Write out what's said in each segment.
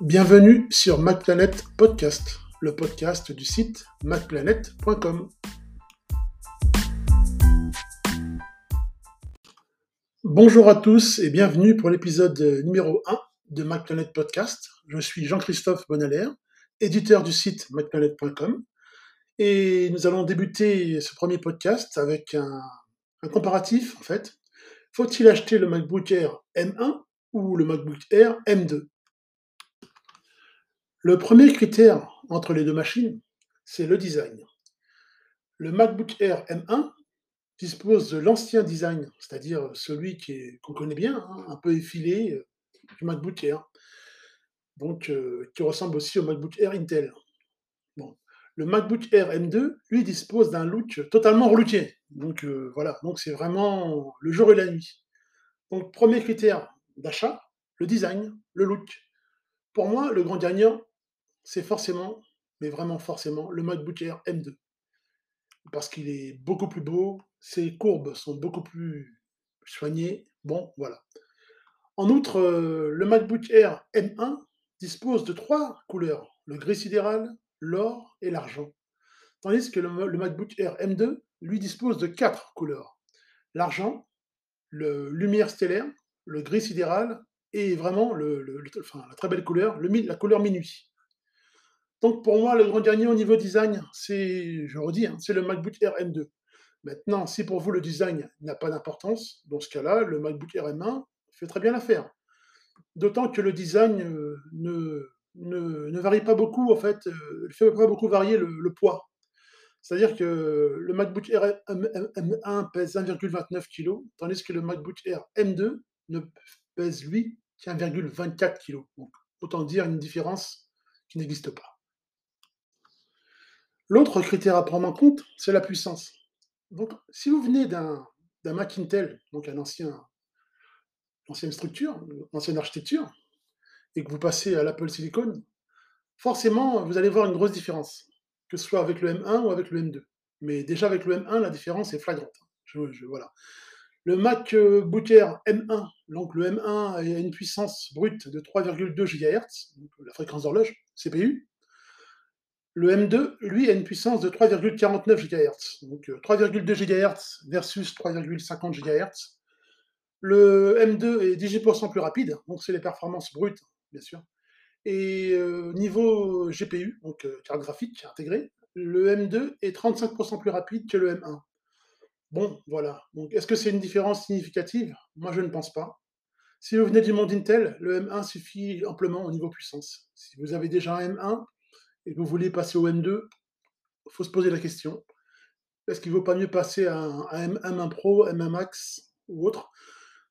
Bienvenue sur MacPlanet Podcast, le podcast du site macplanet.com. Bonjour à tous et bienvenue pour l'épisode numéro 1 de MacPlanet Podcast. Je suis Jean-Christophe Bonalaire, éditeur du site macplanet.com et nous allons débuter ce premier podcast avec un, un comparatif en fait. Faut-il acheter le MacBook Air M1 ou le MacBook Air M2 le premier critère entre les deux machines, c'est le design. Le MacBook Air M1 dispose de l'ancien design, c'est-à-dire celui qu'on connaît bien, hein, un peu effilé euh, du MacBook Air, euh, qui ressemble aussi au MacBook Air Intel. Le MacBook Air M2, lui, dispose d'un look totalement relooké. Donc euh, voilà, donc c'est vraiment le jour et la nuit. Donc premier critère d'achat, le design, le look. Pour moi, le grand gagnant, c'est forcément, mais vraiment forcément, le MacBook Air M2. Parce qu'il est beaucoup plus beau, ses courbes sont beaucoup plus soignées. Bon, voilà. En outre, euh, le MacBook Air M1 dispose de trois couleurs, le gris sidéral, l'or et l'argent. Tandis que le, MacBook Air M2, lui, dispose de quatre couleurs. L'argent, le lumière stellaire, le gris sidéral et vraiment la très belle couleur, la couleur minuit. Donc pour moi, le grand dernier au niveau design, c'est, je redis, hein, c'est le MacBook Air M2. Maintenant, si pour vous le design n'a pas d'importance, dans ce cas-là, le MacBook Air M1 fait très bien l'affaire. D'autant que le design euh, ne, varie pas beaucoup, en fait, euh, ne fait pas beaucoup varier le, poids. C'est-à-dire que le MacBook Air M1 pèse 1,29 kg, tandis que le MacBook Air M2 ne pèse, lui, qu'1,24 kg. Donc, autant dire une différence qui n'existe pas. L'autre critère à prendre en compte, c'est la puissance. Donc, si vous venez d'un Mac Intel, donc un ancien, ancienne structure, ancienne architecture, et que vous passez à l'Apple Silicon, forcément, vous allez voir une grosse différence, que ce soit avec le M1 ou avec le M2. Mais déjà avec le M1, la différence est flagrante. voilà. Le Mac euh, Air M1, donc le M1 a une puissance brute de 3,2 GHz, la fréquence d'horloge, CPU, le M2, lui, a une puissance de 3,49 GHz. Donc 3,2 euh, GHz versus 3,50 GHz. Le M2 est 18% plus rapide, donc c'est les performances brutes, bien sûr. Et euh, niveau GPU, donc euh, carte graphique intégrée, le M2 est 35% plus rapide que le M1. Bon, voilà. Est-ce que c'est une différence significative? Moi, je ne pense pas. Si vous venez du monde Intel, le M1 suffit amplement au niveau puissance. Si vous avez déjà un M1, et vous voulez passer au M2, il faut se poser la question. Est-ce qu'il ne vaut pas mieux passer à un, M1 Pro, M1 Max ou autre?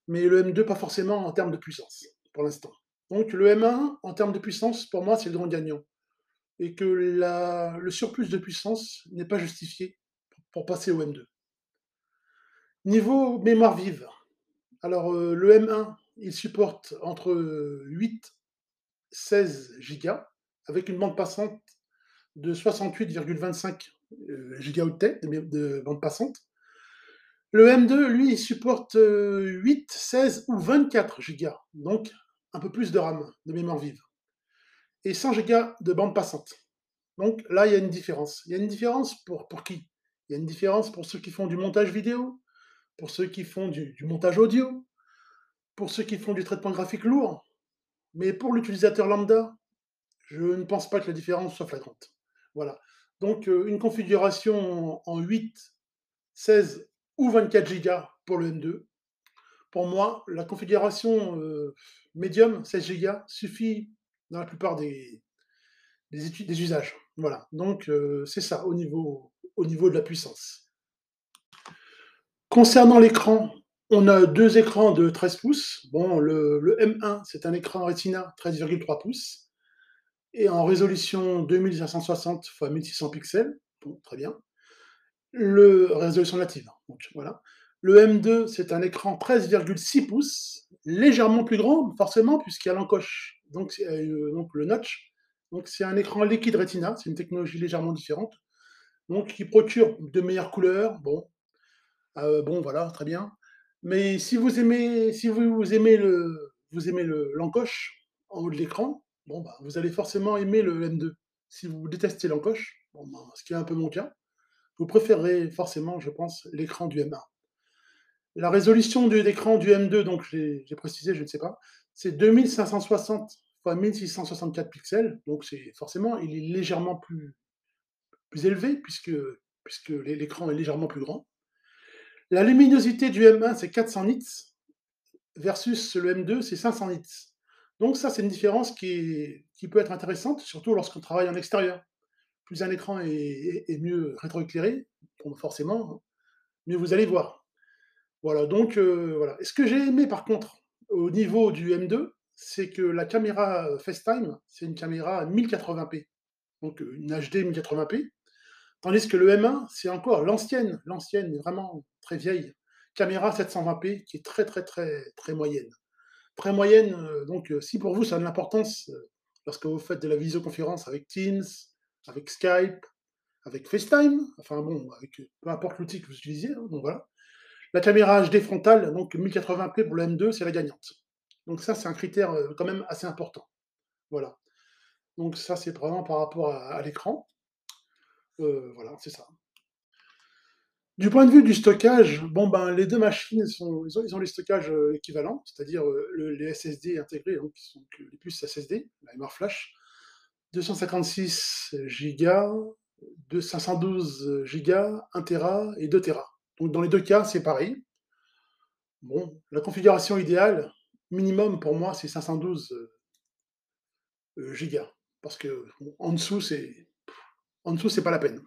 Mais le M2, pas forcément en termes de puissance, pour l'instant. Donc le M1, en termes de puissance, pour moi, c'est le grand gagnant. Et que la, le surplus de puissance n'est pas justifié pour passer au M2. Niveau mémoire vive, alors euh, le M1, il supporte entre 8 et 16 Go avec une bande passante de 68,25 euh, gigaoctets de, bande passante. Le M2, lui, supporte 8, euh, 16 ou 24 gigas, donc un peu plus de RAM, de mémoire vive, et 100 gigas de bande passante. Donc là, il y a une différence. Il y a une différence pour, pour qui? Il y a une différence pour ceux qui font du montage vidéo, pour ceux qui font du montage audio, pour ceux qui font du traitement graphique lourd. Mais pour l'utilisateur lambda, je ne pense pas que la différence soit flagrante. Voilà. Donc, euh, une configuration en 8, 16 ou 24 Go pour le M2. Pour moi, la configuration euh, médium, 16 Go, suffit dans la plupart des, des, usages. Voilà. Donc, euh, c'est ça au niveau, au niveau de la puissance. Concernant l'écran, on a deux écrans de 13 pouces. Bon, le M1, c'est un écran Retina 13,3 pouces et en résolution 2560 x 1600 pixels. Très bien. Le résolution native. Donc, voilà. Le M2, c'est un écran 13,6 pouces, légèrement plus grand, forcément, puisqu'il y a l'encoche, donc, euh, donc le notch. Donc c'est un écran liquide Retina, c'est une technologie légèrement différente, donc qui procure de meilleures couleurs. Bon, euh, bon, voilà, très bien. Mais si vous aimez, si vous, aimez le, vous aimez l'encoche en haut de l'écran, bon, bah, vous allez forcément aimer le M2. Si vous détestez l'encoche, ben, ce qui est un peu mon cas, vous préférez forcément, je pense, l'écran du M1. La résolution de l'écran du M2, donc j'ai précisé, je ne sais pas, c'est 2560 x 1664 pixels, donc c'est forcément, il est légèrement plus, plus élevé puisque, puisque l'écran est légèrement plus grand. La luminosité du M1, c'est 400 nits, versus le M2, c'est 500 nits. Donc ça, c'est une différence qui, peut être intéressante, surtout lorsqu'on travaille en extérieur. Plus un écran est, mieux rétroéclairé, forcément, mieux vous allez voir. Voilà, donc euh, voilà. ce que j'ai aimé par contre au niveau du M2, c'est que la caméra FaceTime, c'est une caméra 1080p, donc une HD 1080p, tandis que le M1, c'est encore l'ancienne, l'ancienne, vraiment très vieille, caméra 720p qui est très très très très moyenne. Très moyenne, euh, donc euh, si pour vous ça a de l'importance euh, lorsque vous faites de la visioconférence avec Teams, avec Skype, avec FaceTime, enfin bon, avec peu importe l'outil que vous utilisez, hein, donc voilà. La caméra HD frontale, donc 1080p pour le M2, c'est la gagnante. Donc ça, c'est un critère quand même assez important. Voilà. Donc ça, c'est vraiment par rapport à, l'écran. voilà, c'est ça. Du point de vue du stockage, bon ben les deux machines ils ont, les stockages euh, équivalents, c'est-à-dire euh, les SSD intégrés, donc, qui sont les puces SSD, la mémoire flash, 256 Go, 512 Go, 1 Tera et 2 Tera. Donc dans les deux cas, c'est pareil. Bon, la configuration idéale, minimum pour moi, c'est 512 euh, Go, parce que en dessous, c'est en c'est pas la peine.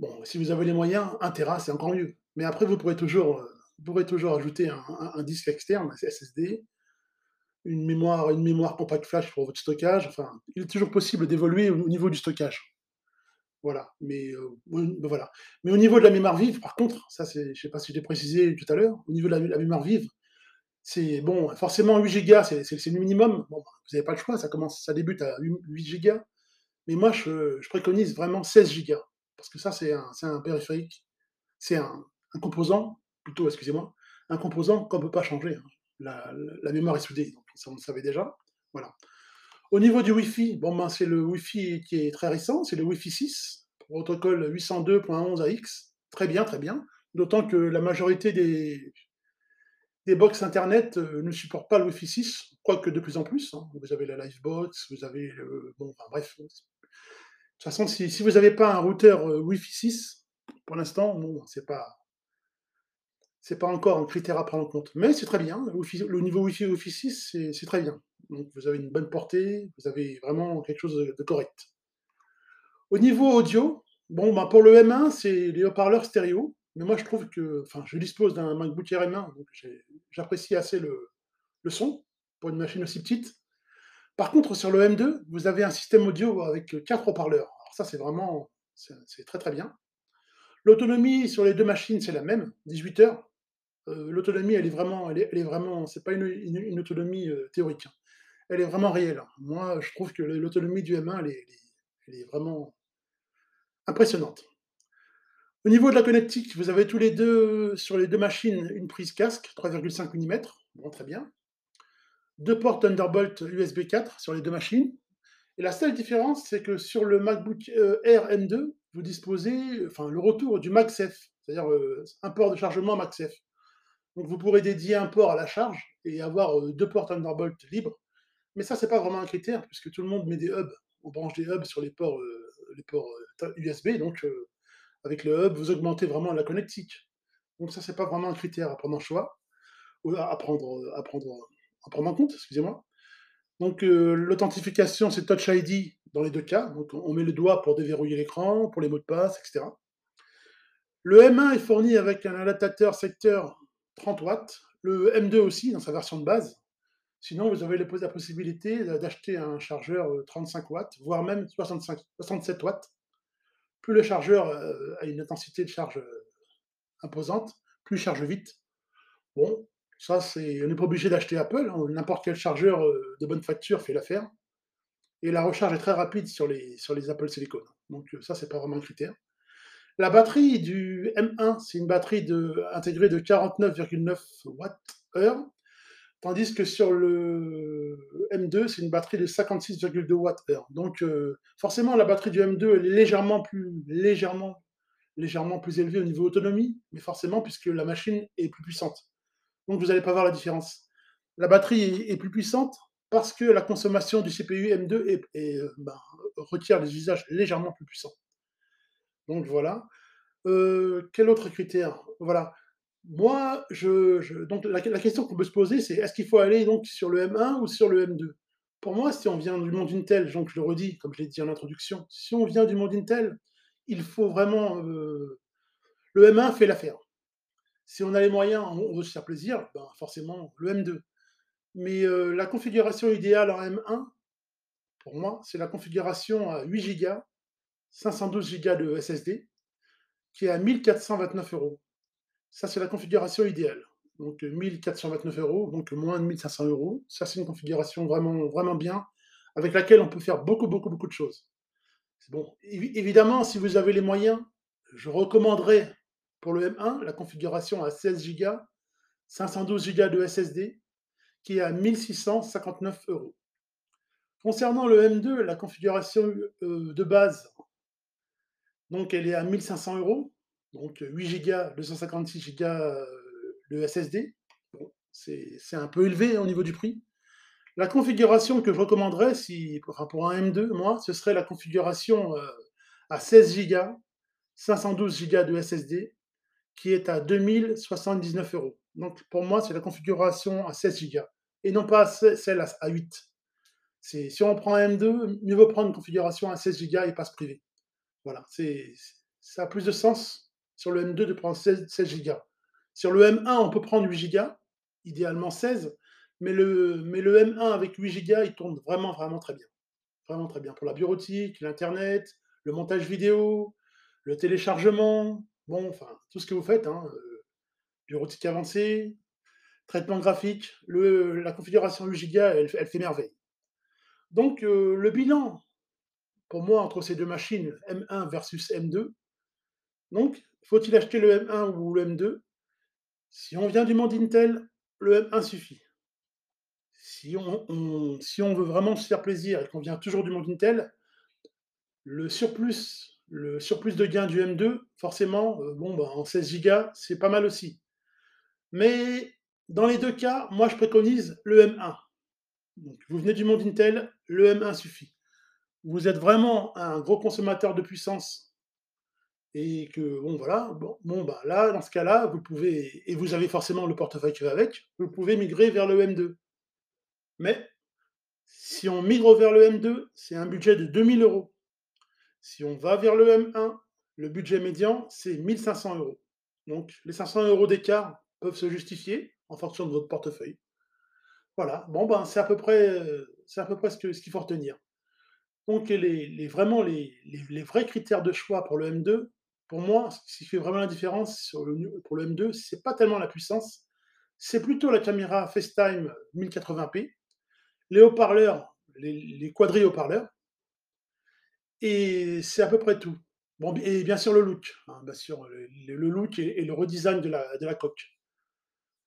Bon, si vous avez les moyens, 1 Tera, c'est encore mieux. Mais après, vous pourrez toujours, euh, vous pourrez toujours ajouter un, disque externe, un SSD, une mémoire, une mémoire compact flash pour votre stockage. Enfin, il est toujours possible d'évoluer au, niveau du stockage. Voilà. Mais, euh, ben voilà. Mais au niveau de la mémoire vive, par contre, ça, je ne sais pas si je l'ai précisé tout à l'heure, au niveau de la, mémoire vive, c'est bon, forcément 8 Go, c'est, le minimum. Bon, vous n'avez pas le choix, ça commence, ça débute à 8 Go. Mais moi, je, je préconise vraiment 16 Go parce que ça, c'est un, périphérique, c'est un, composant, plutôt, excusez-moi, un composant qu'on ne peut pas changer. Hein. La, mémoire est soudée, donc ça, on le savait déjà. Voilà. Au niveau du Wi-Fi, bon, ben, c'est le Wi-Fi qui est très récent, c'est le Wi-Fi 6, protocole 802.11ax. Très bien, très bien. D'autant que la majorité des, des box Internet euh, ne supportent pas le Wi-Fi 6, quoique de plus en plus. Hein. Vous avez la Livebox, vous avez, bon, enfin, bref, toute façon, si, vous n'avez pas un routeur euh, Wi-Fi 6, pour l'instant, non, c'est pas. C'est pas encore un critère à prendre en compte. Mais c'est très bien. Le, niveau Wi-Fi Wi-Fi 6, c'est très bien. Donc vous avez une bonne portée, vous avez vraiment quelque chose de, correct. Au niveau audio, bon, bah pour le M1, c'est les haut-parleurs stéréo. Mais moi, je trouve que, enfin, je dispose d'un MacBook Air M1, donc j'apprécie assez le, le, son pour une machine aussi petite. Par contre, sur le M2, vous avez un système audio avec quatre haut-parleurs. Alors ça, c'est vraiment, c'est très très bien. L'autonomie sur les deux machines, c'est la même, 18 heures. Euh, l'autonomie, elle est vraiment, elle est, vraiment, pas une, autonomie euh, théorique. Hein. Elle est vraiment réelle. Moi, je trouve que l'autonomie du M1, elle est, elle est, vraiment impressionnante. Au niveau de la connectique, vous avez tous les deux, sur les deux machines, une prise casque, 3,5 mm. Bon, très bien deux ports Thunderbolt USB 4 sur les deux machines. Et la seule différence, c'est que sur le MacBook euh, Air M2, vous disposez, enfin, le retour du MagSafe, c'est-à-dire euh, un port de chargement MagSafe. Donc vous pourrez dédier un port à la charge et avoir euh, deux ports Thunderbolt libres. Mais ça, c'est pas vraiment un critère, puisque tout le monde met des hubs. On branche des hubs sur les ports, USB. Donc, avec le hub, vous augmentez vraiment la connectique. Donc ça, c'est pas vraiment un critère à prendre en choix, à prendre à prendre en compte, excusez-moi. Donc euh, l'authentification, c'est Touch ID dans les deux cas. Donc on met le doigt pour déverrouiller l'écran, pour les mots de passe, etc. Le M1 est fourni avec un adaptateur secteur 30 watts, le M2 aussi dans sa version de base. Sinon, vous avez la possibilité d'acheter un chargeur 35 euh, watts, voire même 65, 67 watts. Plus le chargeur euh, a une intensité de charge imposante, plus il charge vite. Bon, ça, c'est, on n'est pas obligé d'acheter Apple. Hein. N'importe quel chargeur euh, de bonne facture fait l'affaire. Et la recharge est très rapide sur les, sur les Apple Silicon. Donc euh, ça, c'est pas vraiment un critère. La batterie du M1, c'est une batterie intégrée de 49,9 Wh, Tandis que sur le M2, c'est une batterie de 56,2 Wh. Donc euh, forcément, la batterie du M2 est légèrement plus, légèrement, légèrement plus élevée au niveau autonomie, mais forcément puisque la machine est plus puissante. Donc vous n'allez pas voir la différence. La batterie est, plus puissante parce que la consommation du CPU M2 euh, ben, requiert des usages légèrement plus puissants. Donc voilà. Euh, quel autre critère? Voilà. Moi, je, donc la, question qu'on peut se poser, c'est est-ce qu'il faut aller donc sur le M1 ou sur le M2 Pour moi, si on vient du monde Intel, donc je le redis, comme je l'ai dit en introduction, si on vient du monde Intel, il faut vraiment euh, le M1 fait l'affaire. Si on a les moyens, on veut se faire plaisir, ben forcément le M2. Mais euh, la configuration idéale en M1, pour moi, c'est la configuration à 8 Go, 512 Go de SSD, qui est à 1429 euros. Ça, c'est la configuration idéale. Donc 1429 euros, donc moins de 1500 euros. Ça, c'est une configuration vraiment, vraiment bien, avec laquelle on peut faire beaucoup, beaucoup, beaucoup de choses. Bon, évidemment, si vous avez les moyens, je recommanderais pour le M1 la configuration à 16 Go, 512 Go de SSD, qui est à 1659 euros. Concernant le M2, la configuration euh, de base, donc elle est à 1500 euros donc 8 Go, 256 Go de SSD. c'est un peu élevé au niveau du prix. La configuration que je recommanderais, si, pour un M2, moi, ce serait la configuration euh, à 16 Go, 512 Go de SSD, qui est à 2079 euros. Donc pour moi, c'est la configuration à 16 Go, et non pas celle à 8. Si on prend un M2, mieux vaut prendre une configuration à 16 Go et pas se priver. Voilà, ça a plus de sens sur le M2 de prendre 16, Go. Sur le M1, on peut prendre 8 Go, idéalement 16, mais le, mais le M1 avec 8 Go, il tourne vraiment, vraiment très bien. Vraiment très bien. Pour la bureautique, l'Internet, le montage vidéo, le téléchargement, bon, enfin, tout ce que vous faites, hein, euh, bureautique avancée, traitement graphique, la configuration 8 Go, elle, fait merveille. Donc, euh, le bilan, pour moi, entre ces deux machines, M1 versus M2, donc, faut-il acheter le M1 ou le M2 Si on vient du monde Intel, le M1 suffit. Si on veut vraiment se faire plaisir et qu'on vient toujours du monde Intel, le surplus, le surplus de gain du M2, forcément, euh, bon, bah, en 16 Go, c'est pas mal aussi. Mais dans les deux cas, moi je préconise le M1. vous venez du monde Intel, le M1 suffit. Vous êtes vraiment un gros consommateur de puissance et que bon voilà, bon, bah là, dans ce cas-là, vous pouvez, et vous avez forcément le portefeuille qui va avec, vous pouvez migrer vers le M2. Mais si on migre vers le M2, c'est un budget de 2000 euros. Si on va vers le M1, le budget médian, c'est 1500 euros. Donc les 500 euros d'écart peuvent se justifier en fonction de votre portefeuille. Voilà, bon ben c'est à peu près, c'est à peu près ce qu'il faut retenir. Donc les, les, les, vrais critères de choix pour le M2, pour moi, ce qui fait vraiment la différence pour le M2, c'est pas tellement la puissance, c'est plutôt la caméra FaceTime 1080p, les haut-parleurs, les, quadri-haut-parleurs, et c'est à peu près tout. Bon, et bien sûr le look, hein, bien sûr, le, look et, le redesign de la, de la coque.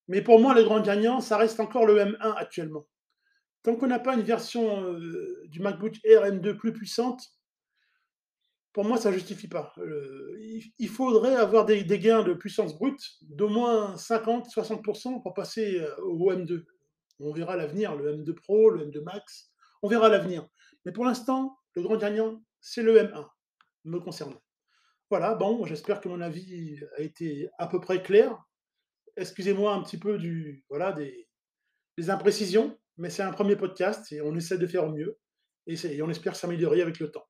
Mais pour moi, les grands gagnants, ça reste encore le M1 actuellement. Tant qu'on n'a pas une version euh, du MacBook Air M2 plus puissante, pour moi, ça ne justifie pas. Il faudrait avoir des, gains de puissance brute d'au moins 50-60% pour passer euh, au M2. On verra l'avenir, le M2 Pro, le M2 Max, on verra l'avenir. Mais pour l'instant, le grand gagnant, c'est le M1, me concernant. Voilà, bon, j'espère que mon avis a été à peu près clair. Excusez-moi un petit peu du, voilà, des, imprécisions, mais c'est un premier podcast et on essaie de faire au mieux. Et, on espère s'améliorer avec le temps.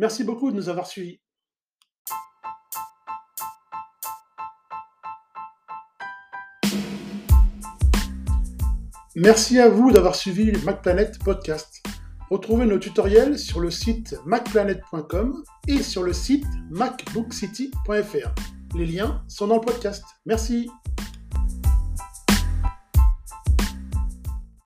Merci beaucoup de nous avoir suivis. Merci à vous d'avoir suivi le MacPlanet Podcast. Retrouvez nos tutoriels sur le site macplanet.com et sur le site macbookcity.fr. Les liens sont dans le podcast. Merci.